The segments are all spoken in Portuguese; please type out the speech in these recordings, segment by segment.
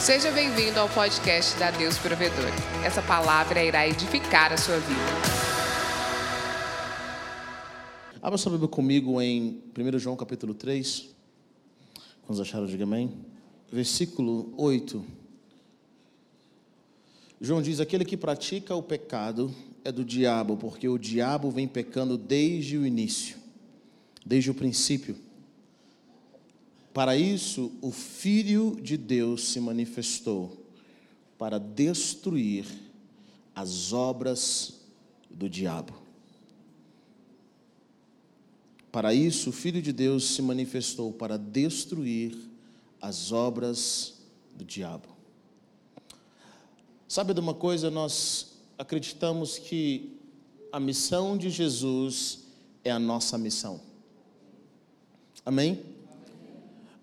Seja bem-vindo ao podcast da Deus Provedor. Essa palavra irá edificar a sua vida. Abra sua Bíblia comigo em 1 João capítulo 3. Vamos achar, diga amém. Versículo 8. João diz: Aquele que pratica o pecado é do diabo, porque o diabo vem pecando desde o início, desde o princípio. Para isso, o Filho de Deus se manifestou para destruir as obras do diabo. Para isso, o Filho de Deus se manifestou para destruir as obras do diabo. Sabe de uma coisa? Nós acreditamos que a missão de Jesus é a nossa missão. Amém?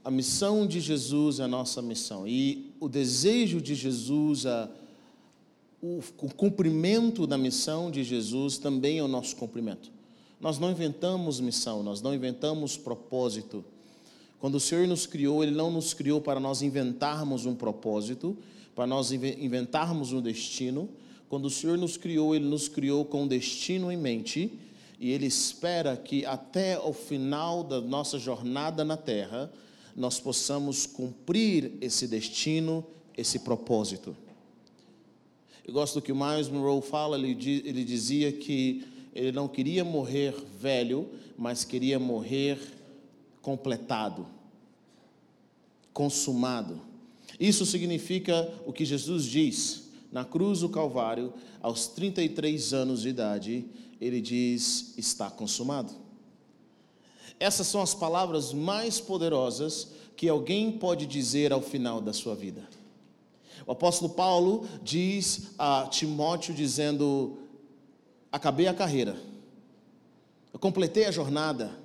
A missão de Jesus é a nossa missão. E o desejo de Jesus, a, o, o cumprimento da missão de Jesus também é o nosso cumprimento. Nós não inventamos missão, nós não inventamos propósito. Quando o Senhor nos criou, Ele não nos criou para nós inventarmos um propósito, para nós inventarmos um destino. Quando o Senhor nos criou, Ele nos criou com destino em mente, e Ele espera que até o final da nossa jornada na terra, nós possamos cumprir esse destino, esse propósito. Eu gosto do que o Miles Monroe fala, ele, ele dizia que ele não queria morrer velho, mas queria morrer completado, consumado. Isso significa o que Jesus diz na cruz do Calvário, aos 33 anos de idade, ele diz: está consumado. Essas são as palavras mais poderosas que alguém pode dizer ao final da sua vida. O apóstolo Paulo diz a Timóteo dizendo: Acabei a carreira, eu completei a jornada,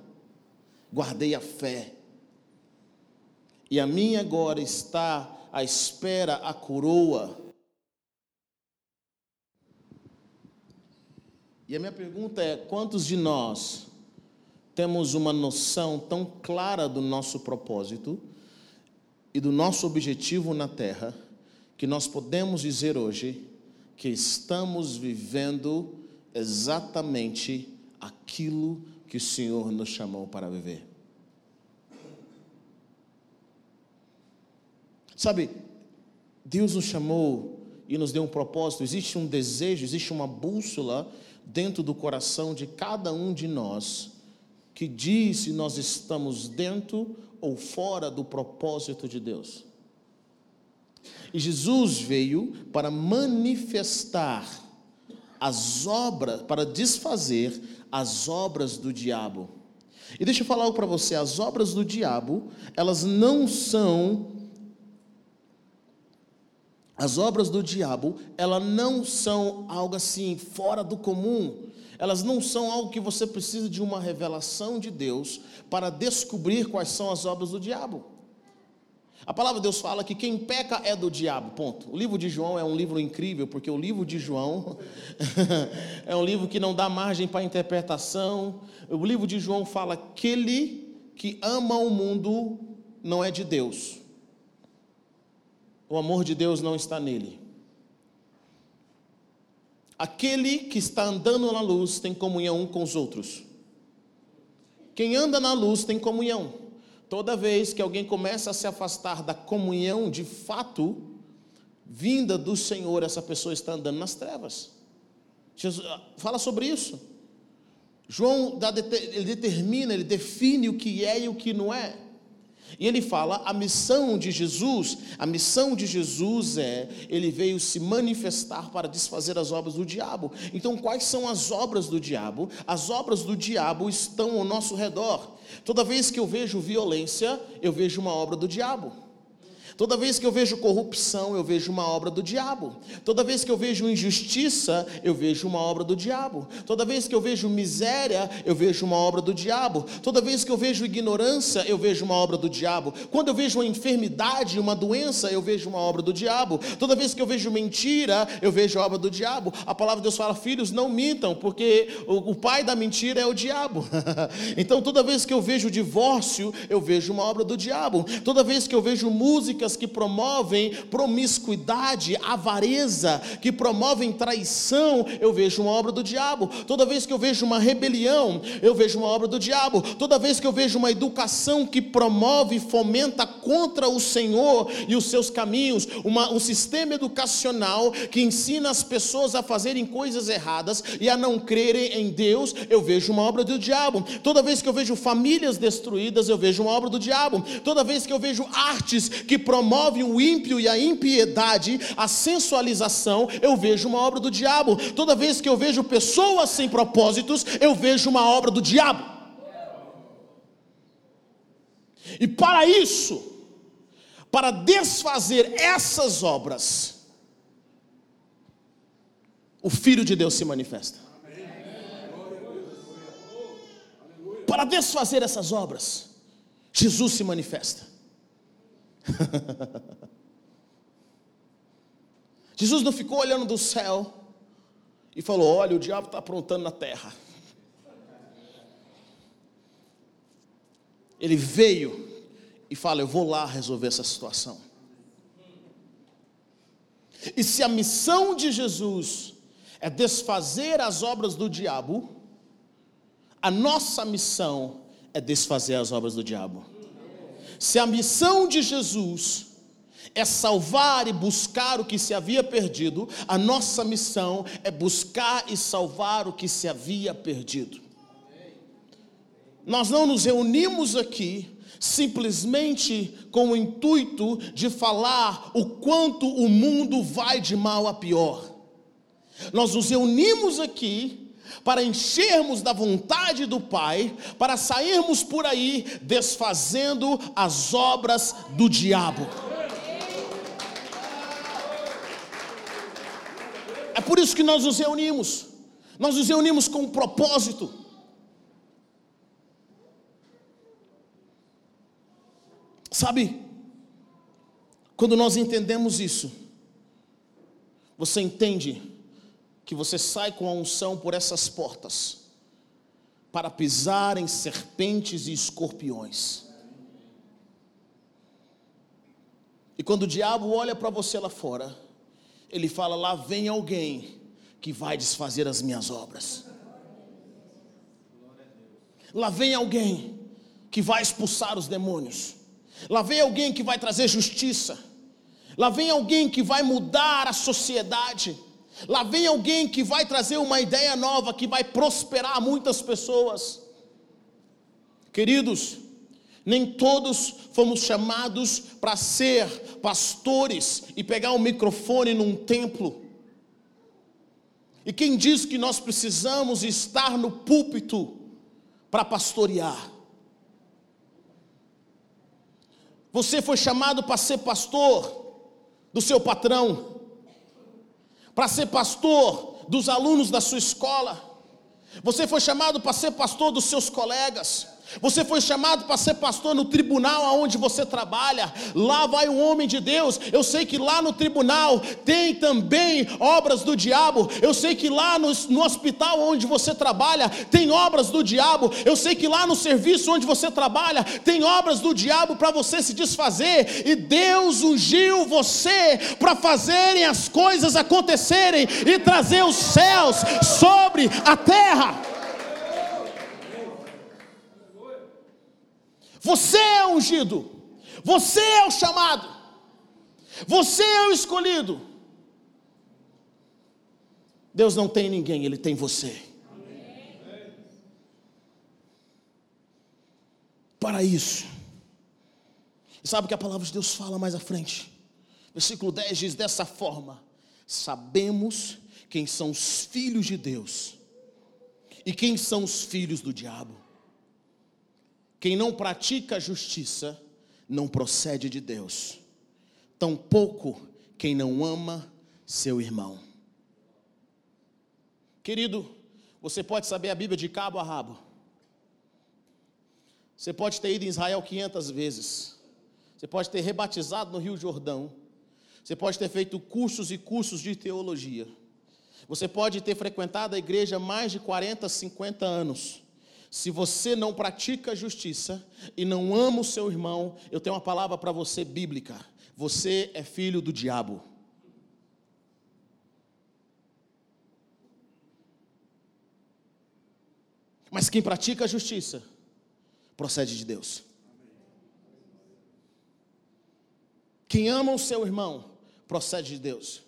guardei a fé, e a minha agora está à espera a coroa. E a minha pergunta é: quantos de nós temos uma noção tão clara do nosso propósito e do nosso objetivo na terra, que nós podemos dizer hoje que estamos vivendo exatamente aquilo que o Senhor nos chamou para viver. Sabe, Deus nos chamou e nos deu um propósito, existe um desejo, existe uma bússola dentro do coração de cada um de nós que diz se nós estamos dentro ou fora do propósito de Deus. E Jesus veio para manifestar as obras, para desfazer as obras do diabo. E deixa eu falar algo para você: as obras do diabo, elas não são. As obras do diabo, elas não são algo assim fora do comum elas não são algo que você precisa de uma revelação de Deus para descobrir quais são as obras do diabo. A palavra de Deus fala que quem peca é do diabo, ponto. O livro de João é um livro incrível, porque o livro de João é um livro que não dá margem para interpretação. O livro de João fala: aquele que ama o mundo não é de Deus. O amor de Deus não está nele. Aquele que está andando na luz tem comunhão com os outros. Quem anda na luz tem comunhão. Toda vez que alguém começa a se afastar da comunhão de fato, vinda do Senhor, essa pessoa está andando nas trevas. Jesus ah, fala sobre isso. João ele determina, ele define o que é e o que não é. E ele fala: a missão de Jesus, a missão de Jesus é, ele veio se manifestar para desfazer as obras do diabo. Então, quais são as obras do diabo? As obras do diabo estão ao nosso redor. Toda vez que eu vejo violência, eu vejo uma obra do diabo. Toda vez que eu vejo corrupção, eu vejo uma obra do diabo. Toda vez que eu vejo injustiça, eu vejo uma obra do diabo. Toda vez que eu vejo miséria, eu vejo uma obra do diabo. Toda vez que eu vejo ignorância, eu vejo uma obra do diabo. Quando eu vejo uma enfermidade, uma doença, eu vejo uma obra do diabo. Toda vez que eu vejo mentira, eu vejo a obra do diabo. A palavra de Deus fala: filhos, não mintam, porque o, pai da mentira é o diabo. então, toda vez que eu vejo divórcio, eu vejo uma obra do diabo. Toda vez que eu vejo música que promovem promiscuidade, avareza, que promovem traição, eu vejo uma obra do diabo. Toda vez que eu vejo uma rebelião, eu vejo uma obra do diabo. Toda vez que eu vejo uma educação que promove e fomenta contra o Senhor e os seus caminhos, uma, um sistema educacional que ensina as pessoas a fazerem coisas erradas e a não crerem em Deus, eu vejo uma obra do diabo. Toda vez que eu vejo famílias destruídas, eu vejo uma obra do diabo. Toda vez que eu vejo artes que promovem o ímpio e a impiedade, a sensualização, eu vejo uma obra do diabo. Toda vez que eu vejo pessoas sem propósitos, eu vejo uma obra do diabo. E para isso, para desfazer essas obras, o Filho de Deus se manifesta. Para desfazer essas obras, Jesus se manifesta. Jesus não ficou olhando do céu e falou: Olha, o diabo está aprontando na terra. Ele veio e fala: Eu vou lá resolver essa situação. E se a missão de Jesus é desfazer as obras do diabo, a nossa missão é desfazer as obras do diabo. Se a missão de Jesus é salvar e buscar o que se havia perdido, a nossa missão é buscar e salvar o que se havia perdido. Nós não nos reunimos aqui simplesmente com o intuito de falar o quanto o mundo vai de mal a pior. Nós nos reunimos aqui para enchermos da vontade do Pai, para sairmos por aí desfazendo as obras do diabo. É por isso que nós nos reunimos. Nós nos reunimos com um propósito. Sabe, quando nós entendemos isso, você entende que você sai com a unção por essas portas para pisar em serpentes e escorpiões. E quando o diabo olha para você lá fora, ele fala: Lá vem alguém que vai desfazer as minhas obras. Lá vem alguém que vai expulsar os demônios. Lá vem alguém que vai trazer justiça. Lá vem alguém que vai mudar a sociedade. Lá vem alguém que vai trazer uma ideia nova, que vai prosperar muitas pessoas. Queridos, nem todos fomos chamados para ser pastores e pegar o um microfone num templo. E quem diz que nós precisamos estar no púlpito para pastorear? Você foi chamado para ser pastor do seu patrão, para ser pastor dos alunos da sua escola. Você foi chamado para ser pastor dos seus colegas. Você foi chamado para ser pastor no tribunal aonde você trabalha. Lá vai um homem de Deus. Eu sei que lá no tribunal tem também obras do diabo. Eu sei que lá no, no hospital onde você trabalha tem obras do diabo. Eu sei que lá no serviço onde você trabalha tem obras do diabo para você se desfazer. E Deus ungiu você para fazerem as coisas acontecerem e trazer os céus sobre a terra. Você é ungido. Você é o chamado. Você é o escolhido. Deus não tem ninguém, Ele tem você. Para isso. E sabe o que a palavra de Deus fala mais à frente? Versículo 10 diz dessa forma: Sabemos quem são os filhos de Deus e quem são os filhos do diabo. Quem não pratica a justiça não procede de Deus, tampouco quem não ama seu irmão. Querido, você pode saber a Bíblia de cabo a rabo. Você pode ter ido em Israel 500 vezes. Você pode ter rebatizado no Rio Jordão. Você pode ter feito cursos e cursos de teologia. Você pode ter frequentado a igreja mais de 40, 50 anos. Se você não pratica a justiça e não ama o seu irmão, eu tenho uma palavra para você bíblica. você é filho do diabo. Mas quem pratica a justiça procede de Deus. Quem ama o seu irmão procede de Deus.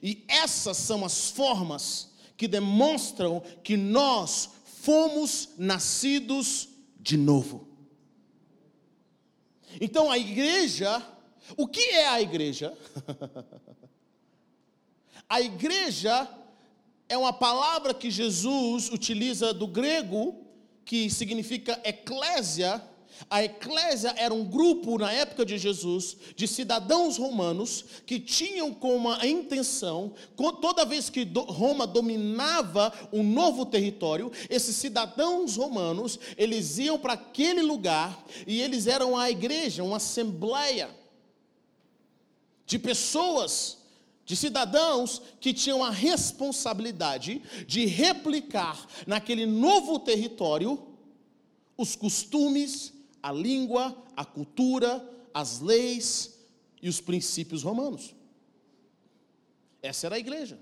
E essas são as formas que demonstram que nós fomos nascidos de novo. Então a igreja, o que é a igreja? a igreja é uma palavra que Jesus utiliza do grego, que significa eclésia, a eclésia era um grupo na época de Jesus de cidadãos romanos que tinham como a intenção, toda vez que Roma dominava um novo território, esses cidadãos romanos, eles iam para aquele lugar e eles eram a igreja, uma assembleia de pessoas de cidadãos que tinham a responsabilidade de replicar naquele novo território os costumes, a língua, a cultura, as leis e os princípios romanos. Essa era a igreja.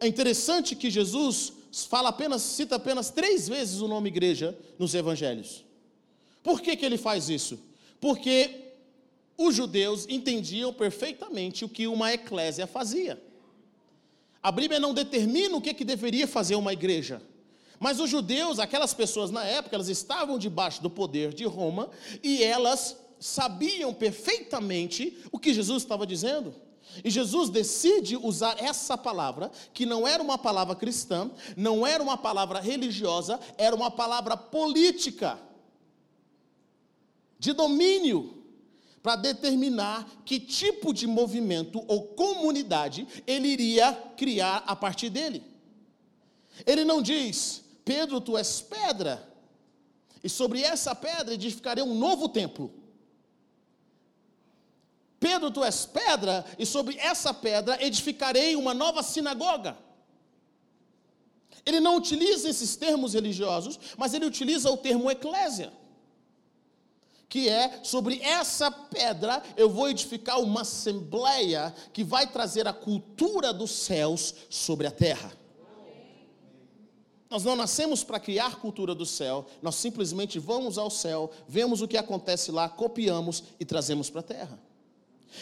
É interessante que Jesus fala apenas, cita apenas três vezes o nome igreja nos evangelhos. Por que, que ele faz isso? Porque os judeus entendiam perfeitamente o que uma eclésia fazia. A Bíblia não determina o que, que deveria fazer uma igreja. Mas os judeus, aquelas pessoas na época, elas estavam debaixo do poder de Roma e elas sabiam perfeitamente o que Jesus estava dizendo. E Jesus decide usar essa palavra, que não era uma palavra cristã, não era uma palavra religiosa, era uma palavra política, de domínio, para determinar que tipo de movimento ou comunidade ele iria criar a partir dele. Ele não diz, Pedro, tu és pedra, e sobre essa pedra edificarei um novo templo. Pedro, tu és pedra, e sobre essa pedra edificarei uma nova sinagoga. Ele não utiliza esses termos religiosos, mas ele utiliza o termo eclésia, que é sobre essa pedra eu vou edificar uma assembleia que vai trazer a cultura dos céus sobre a terra. Nós não nascemos para criar cultura do céu, nós simplesmente vamos ao céu, vemos o que acontece lá, copiamos e trazemos para a terra.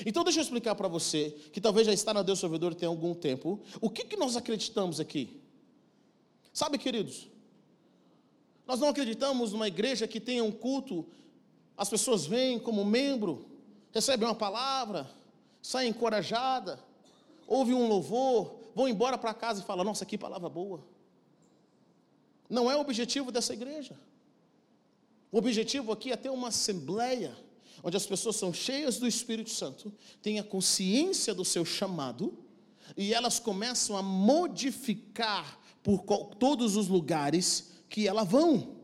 Então deixa eu explicar para você, que talvez já está na Deus Salvador tem algum tempo, o que, que nós acreditamos aqui? Sabe, queridos, nós não acreditamos numa igreja que tenha um culto, as pessoas vêm como membro, recebem uma palavra, saem encorajada, ouvem um louvor, vão embora para casa e falam, nossa, que palavra boa. Não é o objetivo dessa igreja. O objetivo aqui é ter uma assembleia onde as pessoas são cheias do Espírito Santo, têm a consciência do seu chamado e elas começam a modificar por todos os lugares que elas vão.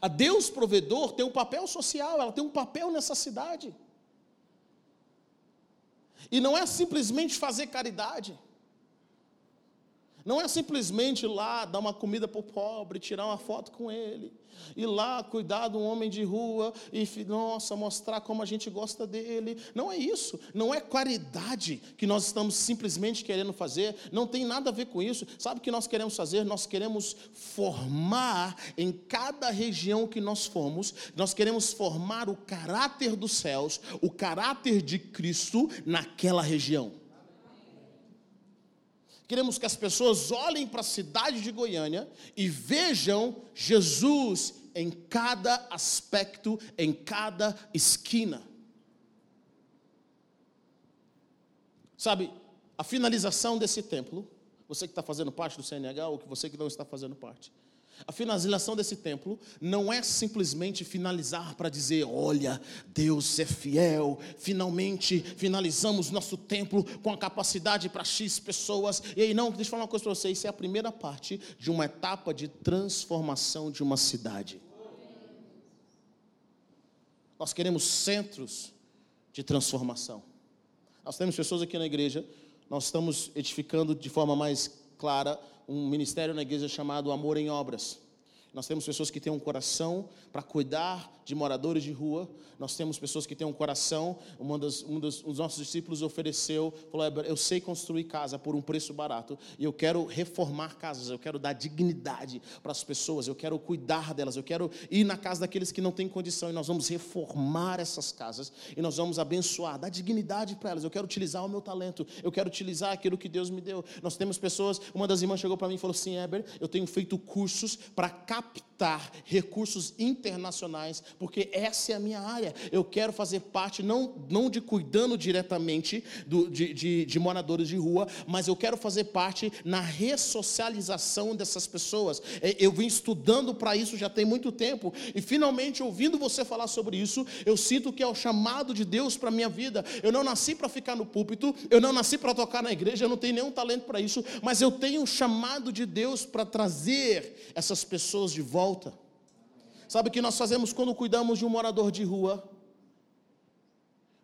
A Deus provedor tem um papel social, ela tem um papel nessa cidade. E não é simplesmente fazer caridade. Não é simplesmente ir lá dar uma comida para o pobre, tirar uma foto com ele, ir lá cuidar de um homem de rua e, nossa, mostrar como a gente gosta dele. Não é isso. Não é caridade que nós estamos simplesmente querendo fazer. Não tem nada a ver com isso. Sabe o que nós queremos fazer? Nós queremos formar em cada região que nós fomos, nós queremos formar o caráter dos céus, o caráter de Cristo naquela região. Queremos que as pessoas olhem para a cidade de Goiânia e vejam Jesus em cada aspecto, em cada esquina. Sabe, a finalização desse templo, você que está fazendo parte do CNH ou que você que não está fazendo parte, a finalização desse templo não é simplesmente finalizar para dizer, olha, Deus é fiel, finalmente finalizamos nosso templo com a capacidade para X pessoas. E aí, não, deixa eu falar uma coisa para vocês: isso é a primeira parte de uma etapa de transformação de uma cidade. Nós queremos centros de transformação. Nós temos pessoas aqui na igreja, nós estamos edificando de forma mais clara um ministério na igreja chamado Amor em Obras. Nós temos pessoas que têm um coração para cuidar de moradores de rua. Nós temos pessoas que têm um coração. Dos, um dos, um dos nossos discípulos ofereceu, falou: Eu sei construir casa por um preço barato e eu quero reformar casas. Eu quero dar dignidade para as pessoas. Eu quero cuidar delas. Eu quero ir na casa daqueles que não têm condição e nós vamos reformar essas casas e nós vamos abençoar, dar dignidade para elas. Eu quero utilizar o meu talento. Eu quero utilizar aquilo que Deus me deu. Nós temos pessoas. Uma das irmãs chegou para mim e falou assim: Eber, eu tenho feito cursos para capta captar recursos internacionais, porque essa é a minha área. Eu quero fazer parte, não, não de cuidando diretamente do, de, de, de moradores de rua, mas eu quero fazer parte na ressocialização dessas pessoas. É, eu vim estudando para isso já tem muito tempo, e finalmente, ouvindo você falar sobre isso, eu sinto que é o chamado de Deus para a minha vida. Eu não nasci para ficar no púlpito, eu não nasci para tocar na igreja, eu não tenho nenhum talento para isso, mas eu tenho um chamado de Deus para trazer essas pessoas de volta. Sabe o que nós fazemos quando cuidamos de um morador de rua?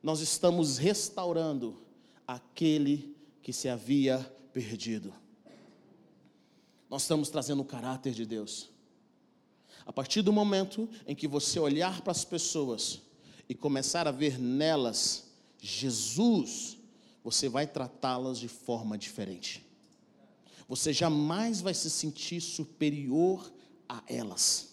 Nós estamos restaurando aquele que se havia perdido. Nós estamos trazendo o caráter de Deus. A partir do momento em que você olhar para as pessoas e começar a ver nelas Jesus, você vai tratá-las de forma diferente. Você jamais vai se sentir superior a elas.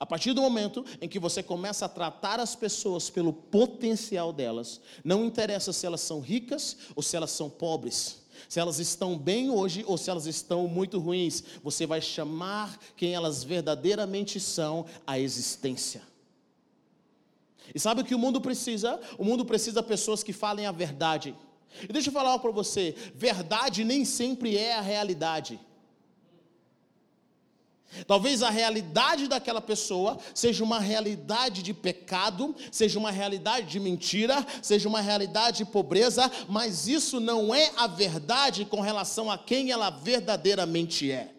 A partir do momento em que você começa a tratar as pessoas pelo potencial delas, não interessa se elas são ricas ou se elas são pobres, se elas estão bem hoje ou se elas estão muito ruins, você vai chamar quem elas verdadeiramente são à existência. E sabe o que o mundo precisa? O mundo precisa de pessoas que falem a verdade. E deixa eu falar para você: verdade nem sempre é a realidade. Talvez a realidade daquela pessoa seja uma realidade de pecado, seja uma realidade de mentira, seja uma realidade de pobreza, mas isso não é a verdade com relação a quem ela verdadeiramente é.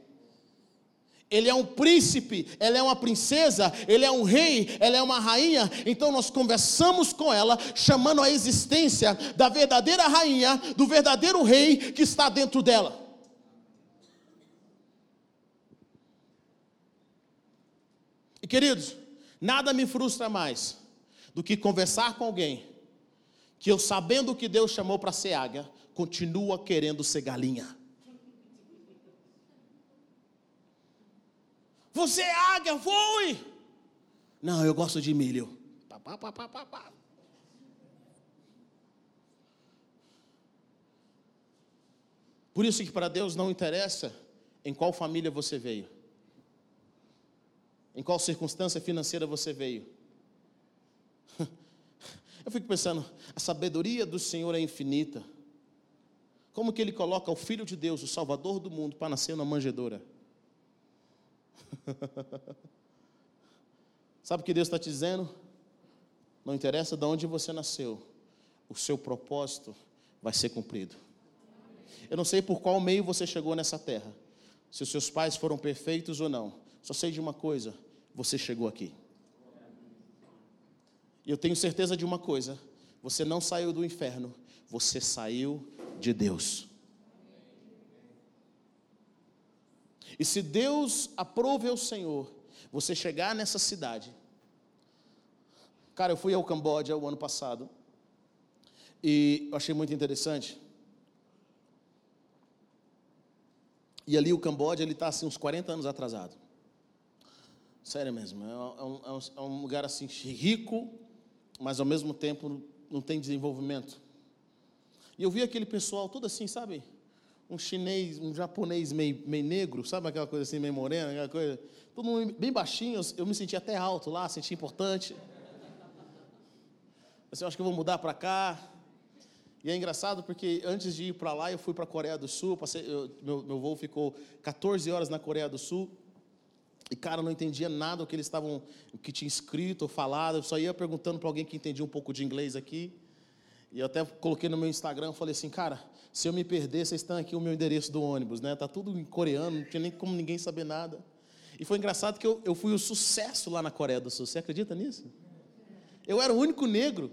Ele é um príncipe, ela é uma princesa, ele é um rei, ela é uma rainha. Então nós conversamos com ela, chamando a existência da verdadeira rainha, do verdadeiro rei que está dentro dela. Queridos, nada me frustra mais do que conversar com alguém que eu, sabendo que Deus chamou para ser águia, continua querendo ser galinha. Você é águia, voe! Não, eu gosto de milho. Por isso que para Deus não interessa em qual família você veio. Em qual circunstância financeira você veio? Eu fico pensando, a sabedoria do Senhor é infinita. Como que Ele coloca o Filho de Deus, o Salvador do mundo, para nascer na manjedoura? Sabe o que Deus está te dizendo? Não interessa de onde você nasceu, o seu propósito vai ser cumprido. Eu não sei por qual meio você chegou nessa terra, se os seus pais foram perfeitos ou não, só sei de uma coisa: você chegou aqui. E eu tenho certeza de uma coisa: você não saiu do inferno, você saiu de Deus. E se Deus aprove ao Senhor você chegar nessa cidade, cara, eu fui ao Camboja o ano passado e eu achei muito interessante. E ali o Camboja ele está assim uns 40 anos atrasado. Sério mesmo, é, é um, é, um, é um, lugar assim rico, mas ao mesmo tempo não tem desenvolvimento. E eu vi aquele pessoal todo assim, sabe? Um chinês, um japonês meio, meio negro, sabe aquela coisa assim, meio morena, aquela coisa. Todo mundo bem baixinho, eu me senti até alto lá, senti importante. Eu acho que eu vou mudar para cá. E é engraçado porque antes de ir para lá, eu fui para a Coreia do Sul. Passei, eu, meu, meu voo ficou 14 horas na Coreia do Sul. E, cara, eu não entendia nada o que eles estavam, o que tinha escrito ou falado. Eu só ia perguntando para alguém que entendia um pouco de inglês aqui. E eu até coloquei no meu Instagram, falei assim, cara, se eu me perder, vocês estão aqui o meu endereço do ônibus, né? Tá tudo em coreano, não tinha nem como ninguém saber nada. E foi engraçado que eu, eu fui o sucesso lá na Coreia do Sul. Você acredita nisso? Eu era o único negro.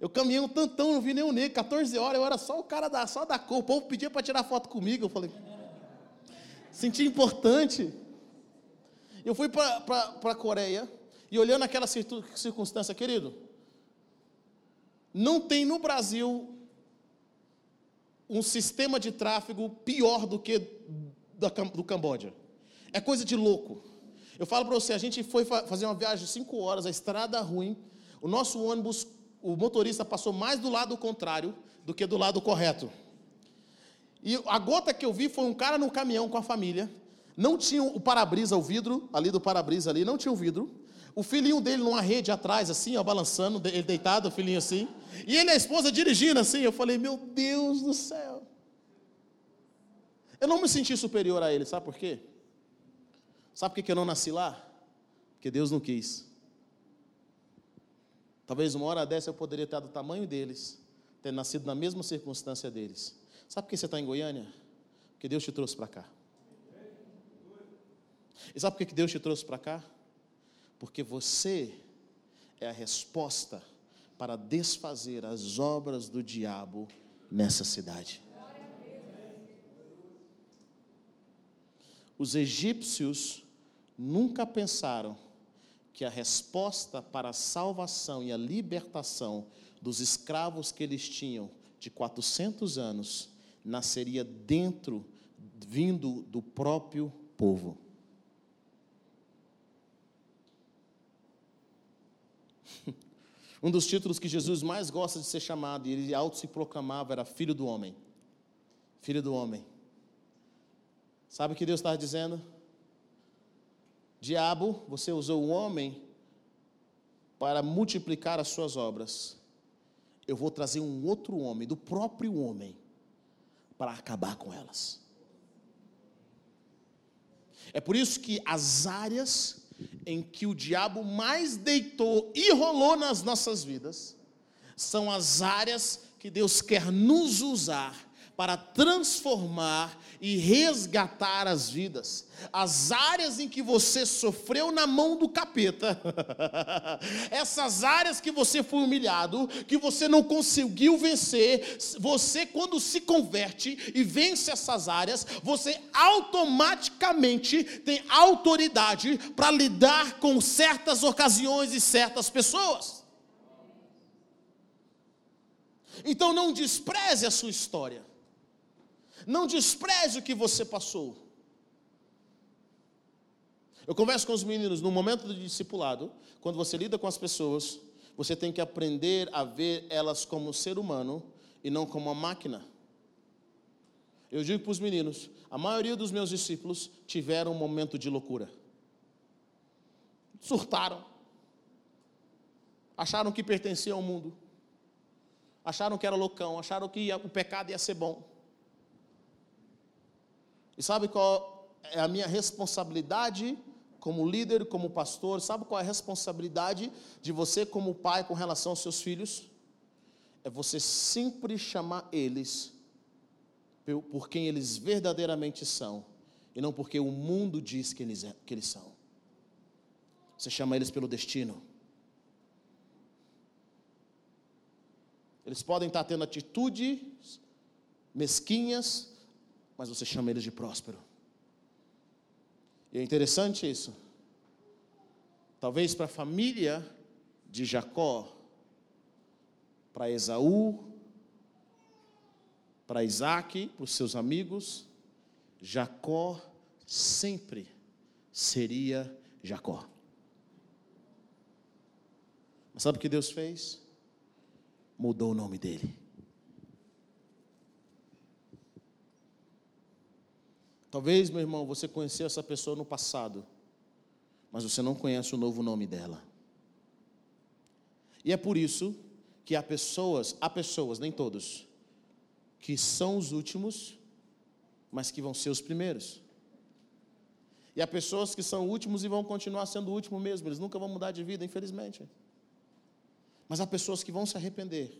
Eu caminhei um tantão, não vi nenhum negro. 14 horas, eu era só o cara da, só da cor. O povo pedia para tirar foto comigo. Eu falei, Senti importante. Eu fui para a Coreia e olhando aquela circunstância, querido, não tem no Brasil um sistema de tráfego pior do que do Camboja. É coisa de louco. Eu falo para você, a gente foi fazer uma viagem de cinco horas, a estrada ruim, o nosso ônibus, o motorista passou mais do lado contrário do que do lado correto. E a gota que eu vi foi um cara no caminhão com a família, não tinha o para-brisa, o vidro ali do para-brisa ali, não tinha o vidro. O filhinho dele numa rede atrás, assim, ó, balançando, ele deitado, o filhinho assim. E ele e a esposa dirigindo assim. Eu falei, meu Deus do céu. Eu não me senti superior a ele, sabe por quê? Sabe por que eu não nasci lá? Porque Deus não quis. Talvez uma hora dessa eu poderia estar do tamanho deles, ter nascido na mesma circunstância deles. Sabe por que você está em Goiânia? Porque Deus te trouxe para cá. E sabe por que Deus te trouxe para cá? Porque você é a resposta para desfazer as obras do diabo nessa cidade. Os egípcios nunca pensaram que a resposta para a salvação e a libertação dos escravos que eles tinham de 400 anos nasceria dentro, vindo do próprio povo. Um dos títulos que Jesus mais gosta de ser chamado, e ele auto se proclamava, era Filho do Homem. Filho do Homem. Sabe o que Deus está dizendo? Diabo, você usou o homem para multiplicar as suas obras. Eu vou trazer um outro homem, do próprio homem, para acabar com elas. É por isso que as áreas em que o diabo mais deitou e rolou nas nossas vidas são as áreas que Deus quer nos usar para transformar e resgatar as vidas. As áreas em que você sofreu na mão do capeta, essas áreas que você foi humilhado, que você não conseguiu vencer, você, quando se converte e vence essas áreas, você automaticamente tem autoridade para lidar com certas ocasiões e certas pessoas. Então não despreze a sua história. Não despreze o que você passou. Eu converso com os meninos no momento do discipulado, quando você lida com as pessoas, você tem que aprender a ver elas como ser humano e não como uma máquina. Eu digo para os meninos: a maioria dos meus discípulos tiveram um momento de loucura. Surtaram. Acharam que pertenciam ao mundo. Acharam que era loucão. Acharam que o pecado ia ser bom. E sabe qual é a minha responsabilidade como líder, como pastor? Sabe qual é a responsabilidade de você, como pai, com relação aos seus filhos? É você sempre chamar eles por quem eles verdadeiramente são, e não porque o mundo diz que eles, é, que eles são. Você chama eles pelo destino. Eles podem estar tendo atitudes mesquinhas, mas você chama eles de próspero. E é interessante isso. Talvez para a família de Jacó, para Esaú, para Isaac, para os seus amigos, Jacó sempre seria Jacó. Mas sabe o que Deus fez? Mudou o nome dele. Talvez, meu irmão, você conheceu essa pessoa no passado, mas você não conhece o novo nome dela. E é por isso que há pessoas, há pessoas, nem todos, que são os últimos, mas que vão ser os primeiros. E há pessoas que são últimos e vão continuar sendo o último mesmo, eles nunca vão mudar de vida, infelizmente. Mas há pessoas que vão se arrepender,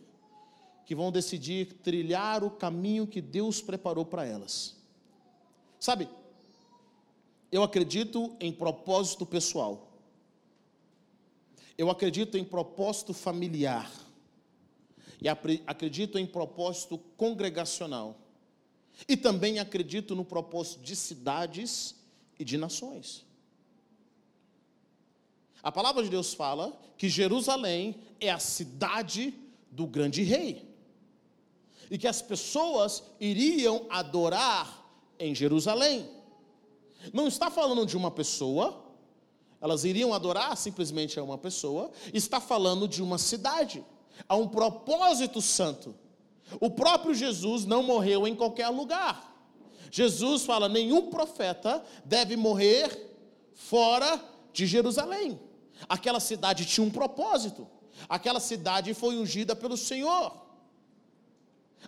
que vão decidir trilhar o caminho que Deus preparou para elas. Sabe, eu acredito em propósito pessoal. Eu acredito em propósito familiar. E acredito em propósito congregacional. E também acredito no propósito de cidades e de nações. A palavra de Deus fala que Jerusalém é a cidade do grande rei. E que as pessoas iriam adorar em Jerusalém. Não está falando de uma pessoa, elas iriam adorar simplesmente a uma pessoa, está falando de uma cidade, a um propósito santo. O próprio Jesus não morreu em qualquer lugar. Jesus fala: nenhum profeta deve morrer fora de Jerusalém. Aquela cidade tinha um propósito. Aquela cidade foi ungida pelo Senhor.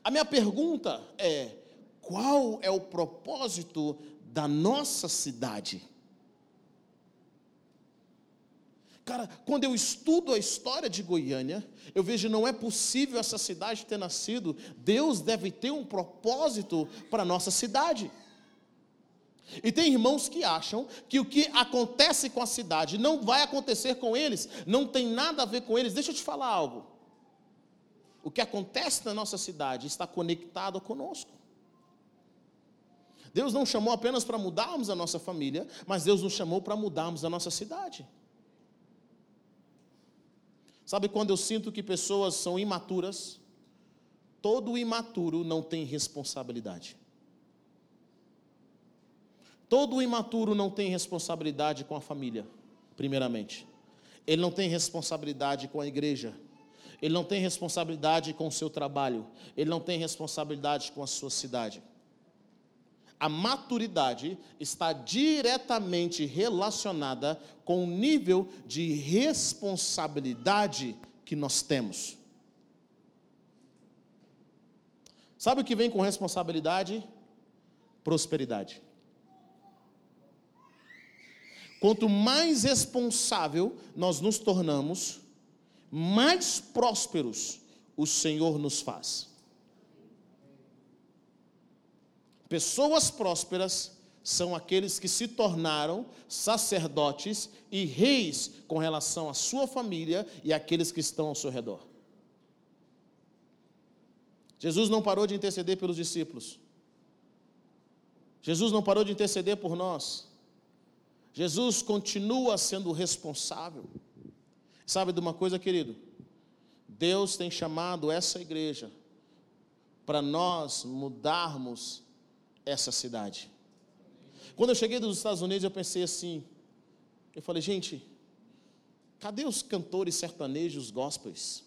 A minha pergunta é: qual é o propósito da nossa cidade? Cara, quando eu estudo a história de Goiânia, eu vejo não é possível essa cidade ter nascido. Deus deve ter um propósito para a nossa cidade. E tem irmãos que acham que o que acontece com a cidade não vai acontecer com eles, não tem nada a ver com eles. Deixa eu te falar algo. O que acontece na nossa cidade está conectado conosco. Deus não chamou apenas para mudarmos a nossa família, mas Deus nos chamou para mudarmos a nossa cidade. Sabe quando eu sinto que pessoas são imaturas? Todo imaturo não tem responsabilidade. Todo imaturo não tem responsabilidade com a família, primeiramente. Ele não tem responsabilidade com a igreja. Ele não tem responsabilidade com o seu trabalho. Ele não tem responsabilidade com a sua cidade. A maturidade está diretamente relacionada com o nível de responsabilidade que nós temos. Sabe o que vem com responsabilidade? Prosperidade. Quanto mais responsável nós nos tornamos, mais prósperos o Senhor nos faz. Pessoas prósperas são aqueles que se tornaram sacerdotes e reis com relação à sua família e àqueles que estão ao seu redor. Jesus não parou de interceder pelos discípulos. Jesus não parou de interceder por nós. Jesus continua sendo responsável. Sabe de uma coisa, querido? Deus tem chamado essa igreja para nós mudarmos essa cidade. Quando eu cheguei dos Estados Unidos, eu pensei assim: eu falei, gente, cadê os cantores sertanejos gospels?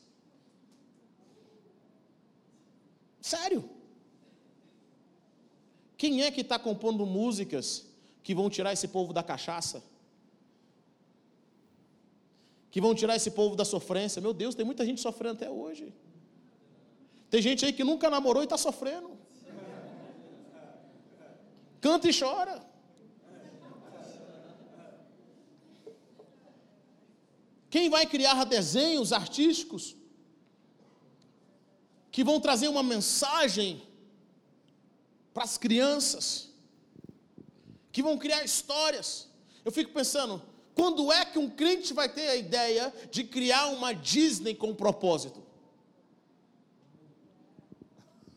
Sério? Quem é que está compondo músicas que vão tirar esse povo da cachaça, que vão tirar esse povo da sofrência. Meu Deus, tem muita gente sofrendo até hoje. Tem gente aí que nunca namorou e está sofrendo. Canta e chora. Quem vai criar desenhos artísticos que vão trazer uma mensagem para as crianças? que vão criar histórias. Eu fico pensando, quando é que um crente vai ter a ideia de criar uma Disney com propósito?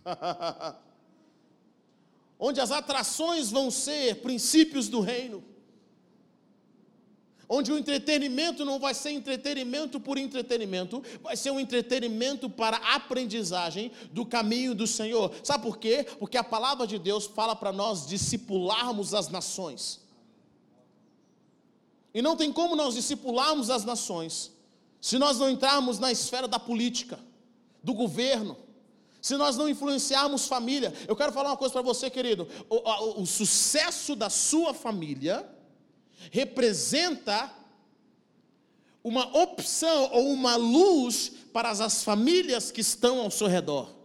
Onde as atrações vão ser princípios do reino onde o entretenimento não vai ser entretenimento por entretenimento, vai ser um entretenimento para aprendizagem do caminho do Senhor. Sabe por quê? Porque a palavra de Deus fala para nós discipularmos as nações. E não tem como nós discipularmos as nações se nós não entrarmos na esfera da política, do governo, se nós não influenciarmos família. Eu quero falar uma coisa para você, querido: o, o, o sucesso da sua família representa uma opção ou uma luz para as famílias que estão ao seu redor.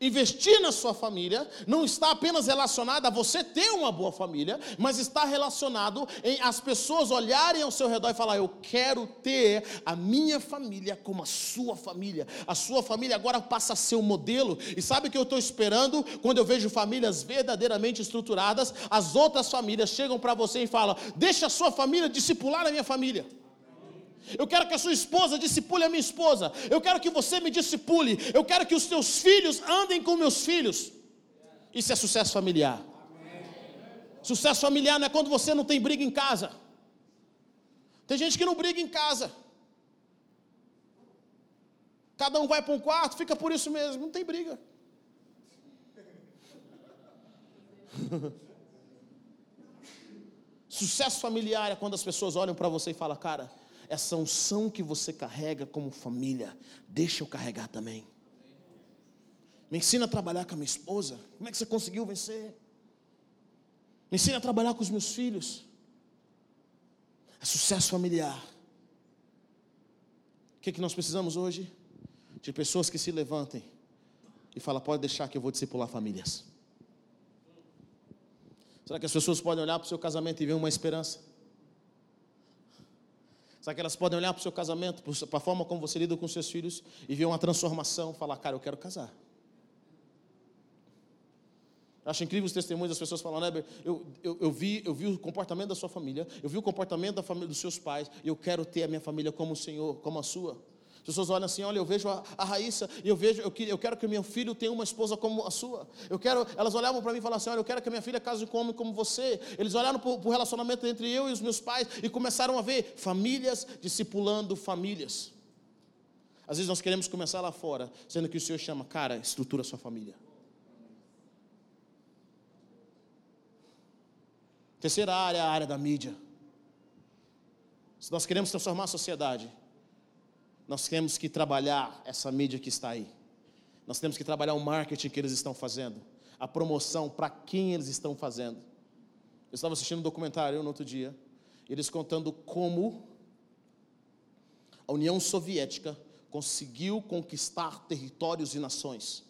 Investir na sua família não está apenas relacionado a você ter uma boa família, mas está relacionado em as pessoas olharem ao seu redor e falar: Eu quero ter a minha família como a sua família. A sua família agora passa a ser o um modelo. E sabe o que eu estou esperando quando eu vejo famílias verdadeiramente estruturadas? As outras famílias chegam para você e falam: Deixa a sua família discipular a minha família. Eu quero que a sua esposa discipule a minha esposa. Eu quero que você me discipule. Eu quero que os teus filhos andem com meus filhos. Isso é sucesso familiar. Sucesso familiar não é quando você não tem briga em casa. Tem gente que não briga em casa. Cada um vai para um quarto, fica por isso mesmo, não tem briga. Sucesso familiar é quando as pessoas olham para você e falam, cara, essa unção que você carrega como família, deixa eu carregar também. Me ensina a trabalhar com a minha esposa. Como é que você conseguiu vencer? Me ensina a trabalhar com os meus filhos. É sucesso familiar. O que, é que nós precisamos hoje? De pessoas que se levantem e falam: pode deixar que eu vou discipular famílias. Será que as pessoas podem olhar para o seu casamento e ver uma esperança? Será que elas podem olhar para o seu casamento, para a forma como você lida com seus filhos e ver uma transformação, falar, cara, eu quero casar. Acho incrível os testemunhos das pessoas falando, né, eu, eu, eu, vi, eu vi o comportamento da sua família, eu vi o comportamento da família dos seus pais, eu quero ter a minha família como o Senhor, como a sua. As pessoas olham assim, olha, eu vejo a, a Raíssa eu vejo, eu, eu quero que meu filho tenha uma esposa como a sua. Eu quero, elas olhavam para mim e falavam assim, olha, eu quero que minha filha case com um homem como você. Eles olharam para o relacionamento entre eu e os meus pais e começaram a ver famílias discipulando famílias. Às vezes nós queremos começar lá fora, sendo que o Senhor chama, cara, estrutura a sua família. Terceira área, a área da mídia. Se nós queremos transformar a sociedade, nós temos que trabalhar essa mídia que está aí. Nós temos que trabalhar o marketing que eles estão fazendo, a promoção para quem eles estão fazendo. Eu estava assistindo um documentário no outro dia, eles contando como a União Soviética conseguiu conquistar territórios e nações.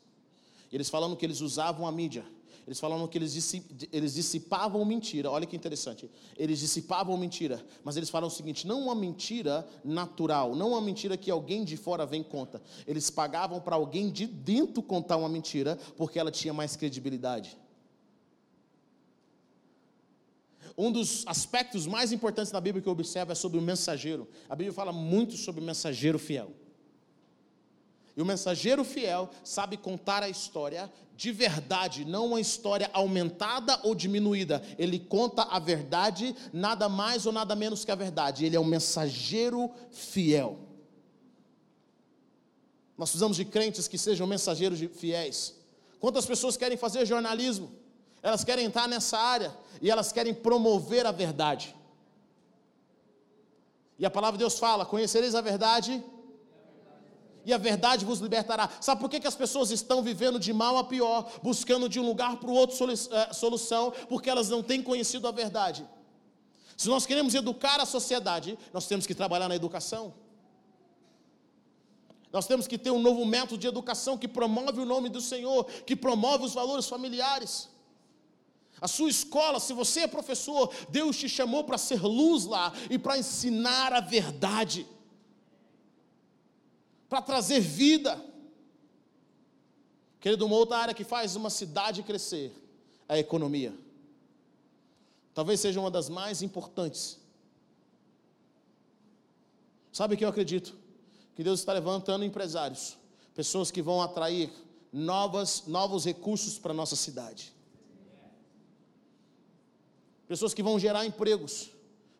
Eles falando que eles usavam a mídia eles falavam que eles, eles dissipavam mentira. Olha que interessante. Eles dissipavam mentira. Mas eles falam o seguinte: não uma mentira natural, não uma mentira que alguém de fora vem conta. Eles pagavam para alguém de dentro contar uma mentira, porque ela tinha mais credibilidade. Um dos aspectos mais importantes da Bíblia que eu observo é sobre o mensageiro. A Bíblia fala muito sobre o mensageiro fiel. E o mensageiro fiel sabe contar a história de verdade, não uma história aumentada ou diminuída. Ele conta a verdade, nada mais ou nada menos que a verdade. Ele é um mensageiro fiel. Nós precisamos de crentes que sejam mensageiros fiéis. Quantas pessoas querem fazer jornalismo? Elas querem entrar nessa área e elas querem promover a verdade. E a palavra de Deus fala: Conhecereis a verdade e a verdade vos libertará. Sabe por que, que as pessoas estão vivendo de mal a pior, buscando de um lugar para o outro eh, solução? Porque elas não têm conhecido a verdade. Se nós queremos educar a sociedade, nós temos que trabalhar na educação. Nós temos que ter um novo método de educação que promove o nome do Senhor, que promove os valores familiares. A sua escola, se você é professor, Deus te chamou para ser luz lá e para ensinar a verdade para trazer vida. Querido, uma outra área que faz uma cidade crescer é a economia. Talvez seja uma das mais importantes. Sabe o que eu acredito? Que Deus está levantando empresários, pessoas que vão atrair novas, novos recursos para a nossa cidade. Pessoas que vão gerar empregos,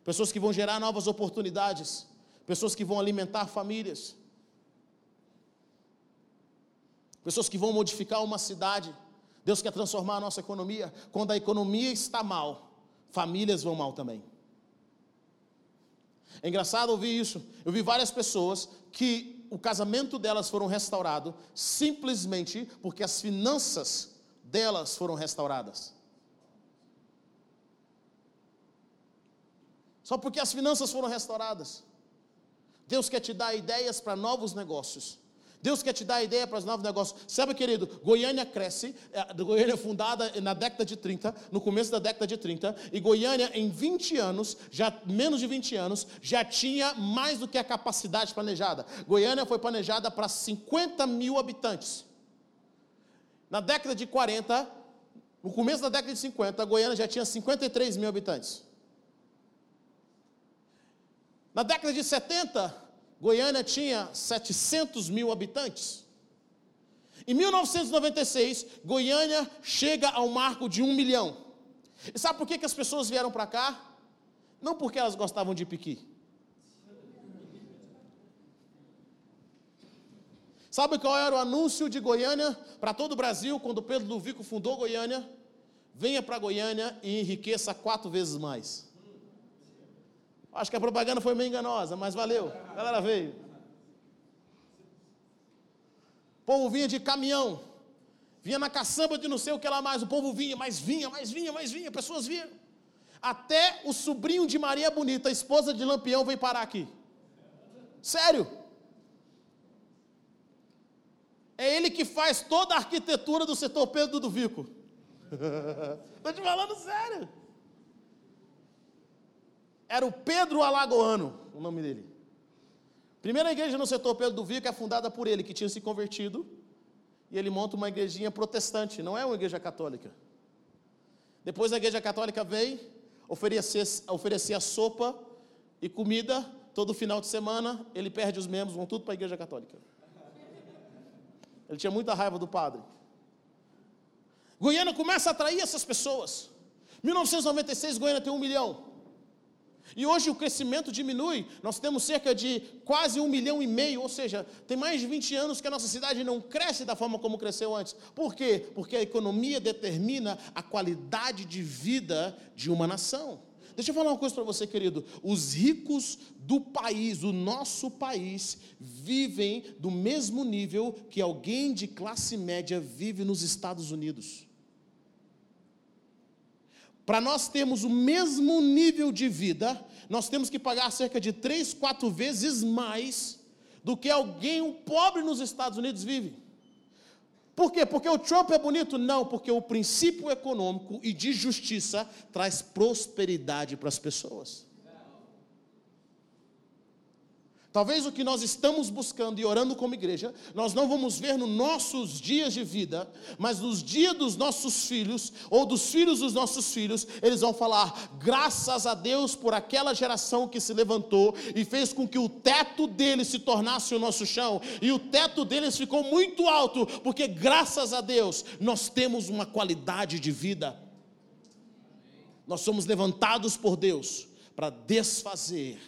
pessoas que vão gerar novas oportunidades, pessoas que vão alimentar famílias. Pessoas que vão modificar uma cidade. Deus quer transformar a nossa economia. Quando a economia está mal, famílias vão mal também. É engraçado ouvir isso. Eu vi várias pessoas que o casamento delas foram restaurado simplesmente porque as finanças delas foram restauradas. Só porque as finanças foram restauradas. Deus quer te dar ideias para novos negócios. Deus quer te dar ideia para os novos negócios. Sabe, querido, Goiânia cresce, é, Goiânia é fundada na década de 30, no começo da década de 30, e Goiânia em 20 anos, já menos de 20 anos, já tinha mais do que a capacidade planejada. Goiânia foi planejada para 50 mil habitantes. Na década de 40, no começo da década de 50, Goiânia já tinha 53 mil habitantes. Na década de 70, Goiânia tinha 700 mil habitantes. Em 1996, Goiânia chega ao marco de um milhão. E sabe por que, que as pessoas vieram para cá? Não porque elas gostavam de piqui. Sabe qual era o anúncio de Goiânia para todo o Brasil quando Pedro Luvico fundou Goiânia? Venha para Goiânia e enriqueça quatro vezes mais. Acho que a propaganda foi meio enganosa, mas valeu. A galera veio. O povo vinha de caminhão, vinha na caçamba de não sei o que lá mais. O povo vinha, mais vinha, mais vinha, mais vinha. Pessoas vinham. Até o sobrinho de Maria Bonita, a esposa de Lampião, veio parar aqui. Sério. É ele que faz toda a arquitetura do setor Pedro do Vico. Estou te falando sério. Era o Pedro Alagoano, o nome dele. Primeira igreja no setor Pedro do Vico é fundada por ele, que tinha se convertido. E ele monta uma igrejinha protestante, não é uma igreja católica. Depois a igreja católica vem, oferecia, oferecia sopa e comida todo final de semana, ele perde os membros, vão tudo para a igreja católica. Ele tinha muita raiva do padre. Goiânia começa a atrair essas pessoas. 1996, Goiânia tem um milhão. E hoje o crescimento diminui, nós temos cerca de quase um milhão e meio, ou seja, tem mais de 20 anos que a nossa cidade não cresce da forma como cresceu antes. Por quê? Porque a economia determina a qualidade de vida de uma nação. Deixa eu falar uma coisa para você, querido. Os ricos do país, do nosso país, vivem do mesmo nível que alguém de classe média vive nos Estados Unidos. Para nós termos o mesmo nível de vida, nós temos que pagar cerca de três, quatro vezes mais do que alguém, um pobre nos Estados Unidos, vive. Por quê? Porque o Trump é bonito? Não, porque o princípio econômico e de justiça traz prosperidade para as pessoas. Talvez o que nós estamos buscando e orando como igreja, nós não vamos ver nos nossos dias de vida, mas nos dias dos nossos filhos, ou dos filhos dos nossos filhos, eles vão falar: graças a Deus por aquela geração que se levantou e fez com que o teto deles se tornasse o nosso chão, e o teto deles ficou muito alto, porque graças a Deus nós temos uma qualidade de vida. Nós somos levantados por Deus para desfazer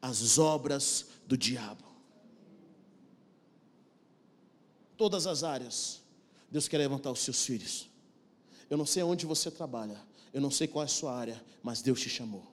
as obras do diabo. Todas as áreas, Deus quer levantar os seus filhos. Eu não sei onde você trabalha, eu não sei qual é a sua área, mas Deus te chamou.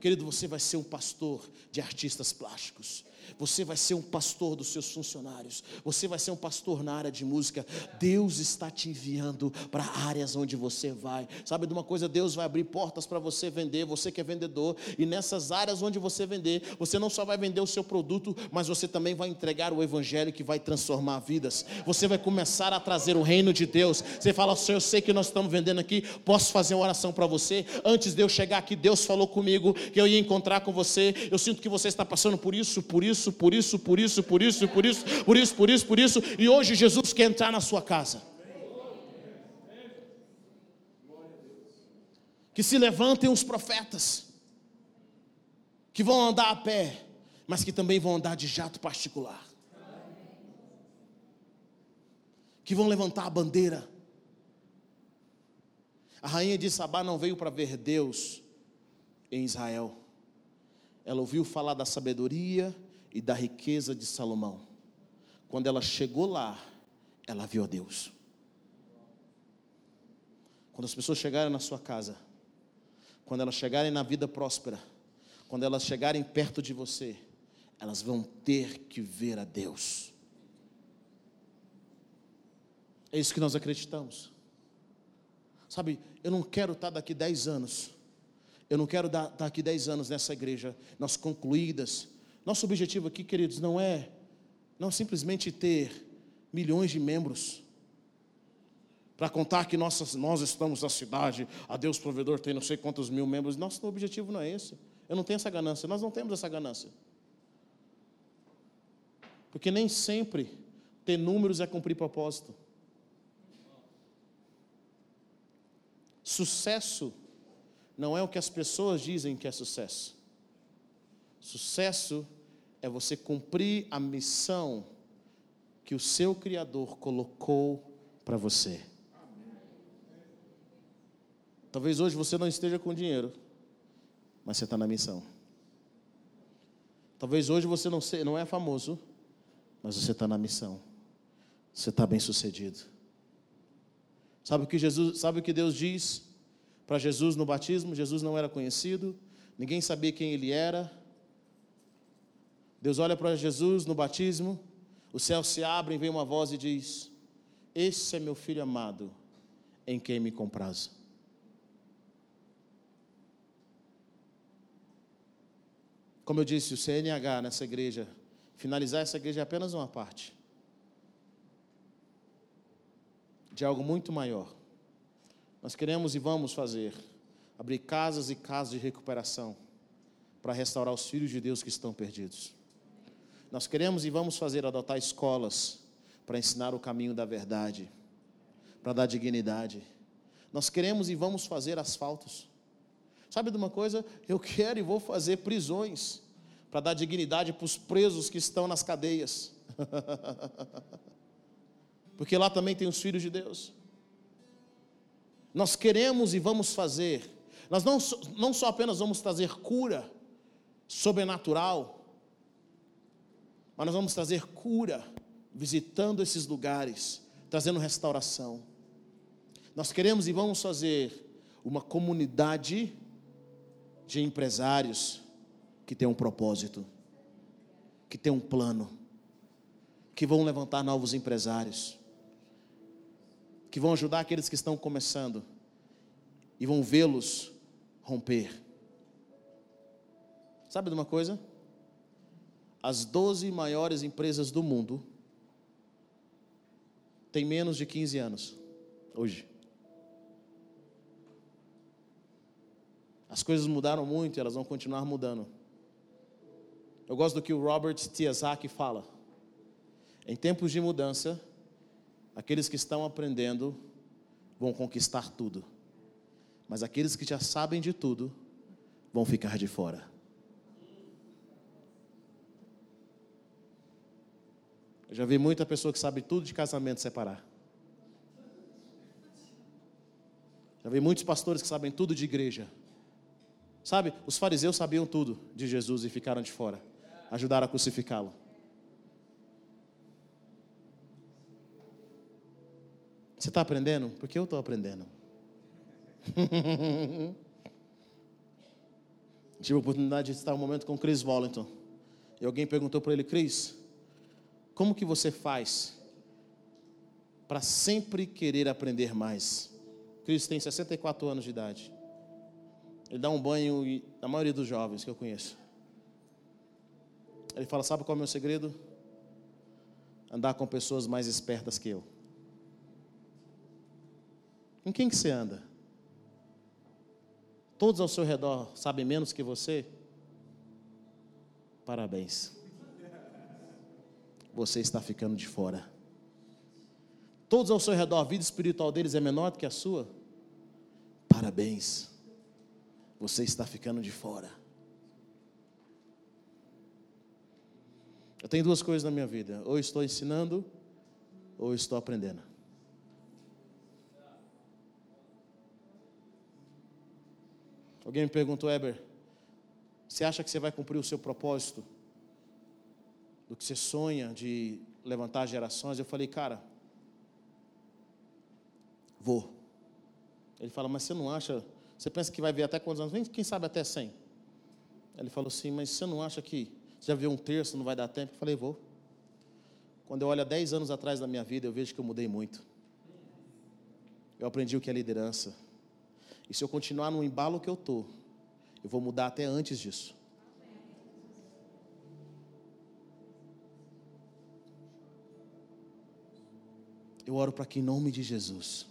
Querido, você vai ser um pastor de artistas plásticos. Você vai ser um pastor dos seus funcionários. Você vai ser um pastor na área de música. Deus está te enviando para áreas onde você vai. Sabe de uma coisa? Deus vai abrir portas para você vender. Você que é vendedor. E nessas áreas onde você vender, você não só vai vender o seu produto, mas você também vai entregar o evangelho que vai transformar vidas. Você vai começar a trazer o reino de Deus. Você fala, Senhor, eu sei que nós estamos vendendo aqui. Posso fazer uma oração para você? Antes de eu chegar aqui, Deus falou comigo que eu ia encontrar com você. Eu sinto que você está passando por isso, por isso isso, por isso, por isso, por isso, por isso, por isso, por isso, por isso, e hoje Jesus quer entrar na sua casa. Que se levantem os profetas, que vão andar a pé, mas que também vão andar de jato particular. Que vão levantar a bandeira. A rainha de Sabá não veio para ver Deus em Israel. Ela ouviu falar da sabedoria e da riqueza de Salomão. Quando ela chegou lá, ela viu a Deus. Quando as pessoas chegarem na sua casa, quando elas chegarem na vida próspera, quando elas chegarem perto de você, elas vão ter que ver a Deus. É isso que nós acreditamos. Sabe, eu não quero estar daqui 10 anos. Eu não quero estar daqui 10 anos nessa igreja, nós concluídas, nosso objetivo aqui, queridos, não é não simplesmente ter milhões de membros para contar que nós, nós estamos na cidade, a Deus provedor tem não sei quantos mil membros. Nosso objetivo não é esse. Eu não tenho essa ganância, nós não temos essa ganância. Porque nem sempre ter números é cumprir propósito. Sucesso não é o que as pessoas dizem que é sucesso. Sucesso é você cumprir a missão que o seu Criador colocou para você. Talvez hoje você não esteja com dinheiro, mas você está na missão. Talvez hoje você não, seja, não é famoso, mas você está na missão. Você está bem sucedido. Sabe o que Jesus, sabe o que Deus diz para Jesus no batismo? Jesus não era conhecido, ninguém sabia quem ele era. Deus olha para Jesus no batismo, o céu se abre e vem uma voz e diz: Esse é meu filho amado, em quem me comprazo. Como eu disse, o CNH nessa igreja, finalizar essa igreja é apenas uma parte de algo muito maior. Nós queremos e vamos fazer abrir casas e casas de recuperação para restaurar os filhos de Deus que estão perdidos. Nós queremos e vamos fazer adotar escolas para ensinar o caminho da verdade, para dar dignidade. Nós queremos e vamos fazer asfaltos. Sabe de uma coisa? Eu quero e vou fazer prisões para dar dignidade para os presos que estão nas cadeias. Porque lá também tem os filhos de Deus. Nós queremos e vamos fazer. Nós não, não só apenas vamos trazer cura sobrenatural, mas nós vamos trazer cura visitando esses lugares, trazendo restauração. Nós queremos e vamos fazer uma comunidade de empresários que tem um propósito, que tem um plano, que vão levantar novos empresários, que vão ajudar aqueles que estão começando e vão vê-los romper. Sabe de uma coisa? As 12 maiores empresas do mundo têm menos de 15 anos hoje. As coisas mudaram muito e elas vão continuar mudando. Eu gosto do que o Robert Kiyosaki fala. Em tempos de mudança, aqueles que estão aprendendo vão conquistar tudo. Mas aqueles que já sabem de tudo vão ficar de fora. Eu já vi muita pessoa que sabe tudo de casamento separar. Já vi muitos pastores que sabem tudo de igreja. Sabe, os fariseus sabiam tudo de Jesus e ficaram de fora. Ajudaram a crucificá-lo. Você está aprendendo? Porque eu estou aprendendo. Tive a oportunidade de estar um momento com Chris Wallington. E alguém perguntou para ele, Chris, como que você faz para sempre querer aprender mais? Cristo tem 64 anos de idade. Ele dá um banho na maioria dos jovens que eu conheço. Ele fala: Sabe qual é o meu segredo? Andar com pessoas mais espertas que eu. Com quem que você anda? Todos ao seu redor sabem menos que você? Parabéns você está ficando de fora. Todos ao seu redor, a vida espiritual deles é menor do que a sua? Parabéns, você está ficando de fora. Eu tenho duas coisas na minha vida: ou estou ensinando, ou estou aprendendo. Alguém me perguntou, Eber, você acha que você vai cumprir o seu propósito? Do que você sonha de levantar gerações. Eu falei, cara, vou. Ele fala, mas você não acha, você pensa que vai ver até quantos anos? Quem sabe até 100. Ele falou assim, mas você não acha que já viu um terço, não vai dar tempo? Eu falei, vou. Quando eu olho há 10 anos atrás da minha vida, eu vejo que eu mudei muito. Eu aprendi o que é liderança. E se eu continuar no embalo que eu estou, eu vou mudar até antes disso. Eu oro para que em nome de Jesus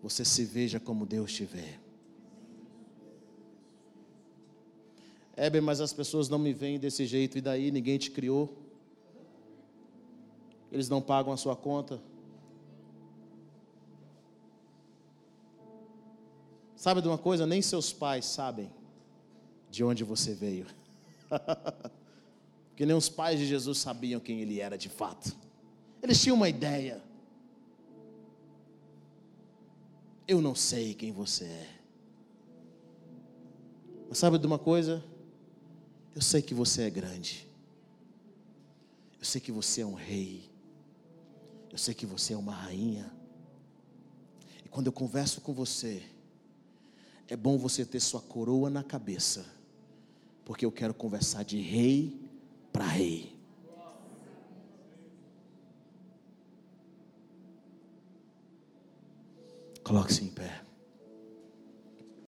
você se veja como Deus te vê. É bem, mas as pessoas não me veem desse jeito, e daí ninguém te criou. Eles não pagam a sua conta. Sabe de uma coisa? Nem seus pais sabem de onde você veio. Porque nem os pais de Jesus sabiam quem ele era de fato. Eles tinham uma ideia. Eu não sei quem você é. Mas sabe de uma coisa? Eu sei que você é grande. Eu sei que você é um rei. Eu sei que você é uma rainha. E quando eu converso com você, é bom você ter sua coroa na cabeça, porque eu quero conversar de rei para rei. Coloque-se em pé.